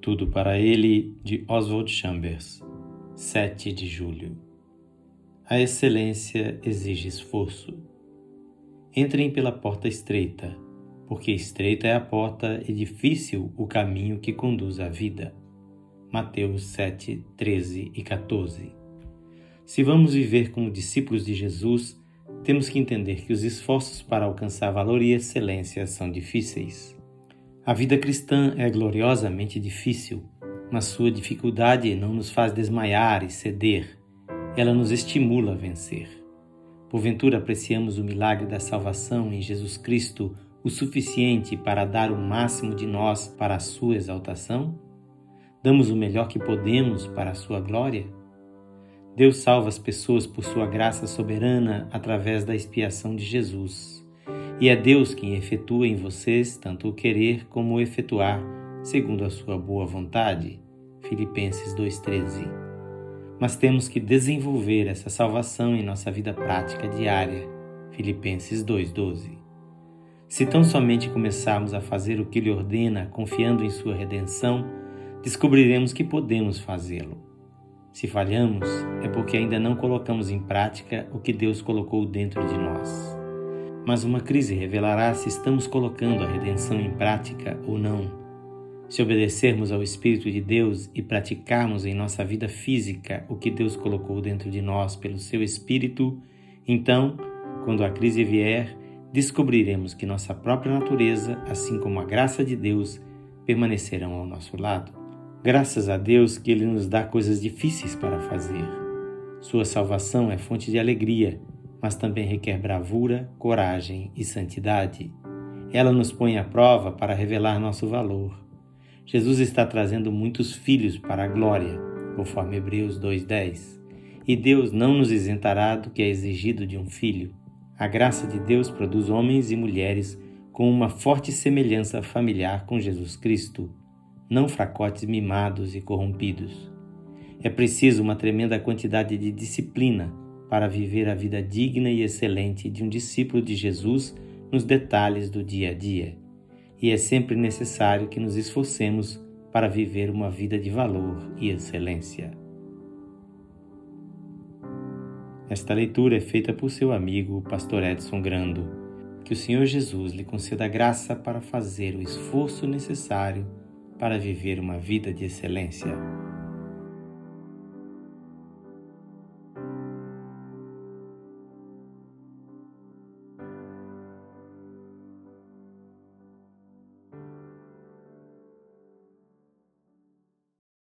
Tudo para ele, de Oswald Chambers, 7 de julho. A excelência exige esforço. Entrem pela porta estreita, porque estreita é a porta e difícil o caminho que conduz à vida. Mateus 7, 13 e 14. Se vamos viver como discípulos de Jesus, temos que entender que os esforços para alcançar valor e excelência são difíceis. A vida cristã é gloriosamente difícil, mas sua dificuldade não nos faz desmaiar e ceder. Ela nos estimula a vencer. Porventura apreciamos o milagre da salvação em Jesus Cristo o suficiente para dar o máximo de nós para a sua exaltação? Damos o melhor que podemos para a sua glória? Deus salva as pessoas por sua graça soberana através da expiação de Jesus. E é Deus quem efetua em vocês tanto o querer como o efetuar, segundo a sua boa vontade. Filipenses 2,13. Mas temos que desenvolver essa salvação em nossa vida prática diária. Filipenses 2,12. Se tão somente começarmos a fazer o que Ele ordena, confiando em Sua redenção, descobriremos que podemos fazê-lo. Se falhamos, é porque ainda não colocamos em prática o que Deus colocou dentro de nós. Mas uma crise revelará se estamos colocando a redenção em prática ou não. Se obedecermos ao Espírito de Deus e praticarmos em nossa vida física o que Deus colocou dentro de nós pelo seu Espírito, então, quando a crise vier, descobriremos que nossa própria natureza, assim como a graça de Deus, permanecerão ao nosso lado. Graças a Deus que Ele nos dá coisas difíceis para fazer. Sua salvação é fonte de alegria, mas também requer bravura, coragem e santidade. Ela nos põe à prova para revelar nosso valor. Jesus está trazendo muitos filhos para a glória, conforme Hebreus 2,10. E Deus não nos isentará do que é exigido de um filho. A graça de Deus produz homens e mulheres com uma forte semelhança familiar com Jesus Cristo não fracotes mimados e corrompidos. É preciso uma tremenda quantidade de disciplina para viver a vida digna e excelente de um discípulo de Jesus nos detalhes do dia a dia. E é sempre necessário que nos esforcemos para viver uma vida de valor e excelência. Esta leitura é feita por seu amigo, pastor Edson Grando. Que o Senhor Jesus lhe conceda graça para fazer o esforço necessário para viver uma vida de excelência.